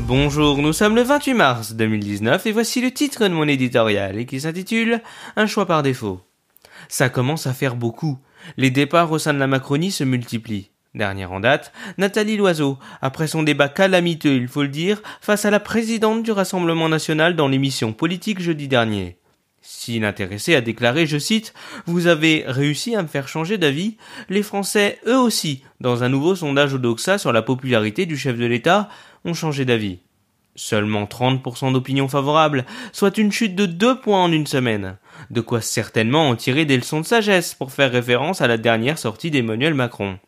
Bonjour, nous sommes le 28 mars 2019 et voici le titre de mon éditorial qui s'intitule Un choix par défaut. Ça commence à faire beaucoup. Les départs au sein de la Macronie se multiplient. Dernière en date, Nathalie Loiseau, après son débat calamiteux, il faut le dire, face à la présidente du Rassemblement national dans l'émission politique jeudi dernier. Si l'intéressé a déclaré, je cite, Vous avez réussi à me faire changer d'avis, les Français, eux aussi, dans un nouveau sondage au Doxa sur la popularité du chef de l'État, ont changé d'avis. Seulement 30% d'opinions favorables, soit une chute de deux points en une semaine. De quoi certainement en tirer des leçons de sagesse pour faire référence à la dernière sortie d'Emmanuel Macron.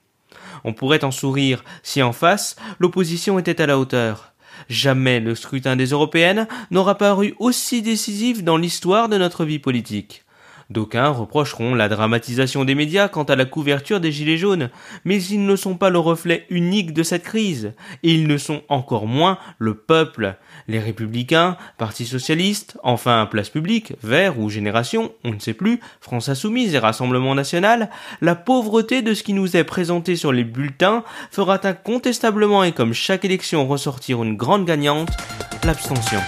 On pourrait en sourire si en face, l'opposition était à la hauteur. Jamais le scrutin des européennes n'aura paru aussi décisif dans l'histoire de notre vie politique. D'aucuns reprocheront la dramatisation des médias quant à la couverture des Gilets jaunes, mais ils ne sont pas le reflet unique de cette crise, et ils ne sont encore moins le peuple. Les républicains, Parti socialiste, enfin Place publique, Vert ou Génération, on ne sait plus, France insoumise et Rassemblement national, la pauvreté de ce qui nous est présenté sur les bulletins fera incontestablement et comme chaque élection ressortir une grande gagnante, l'abstention.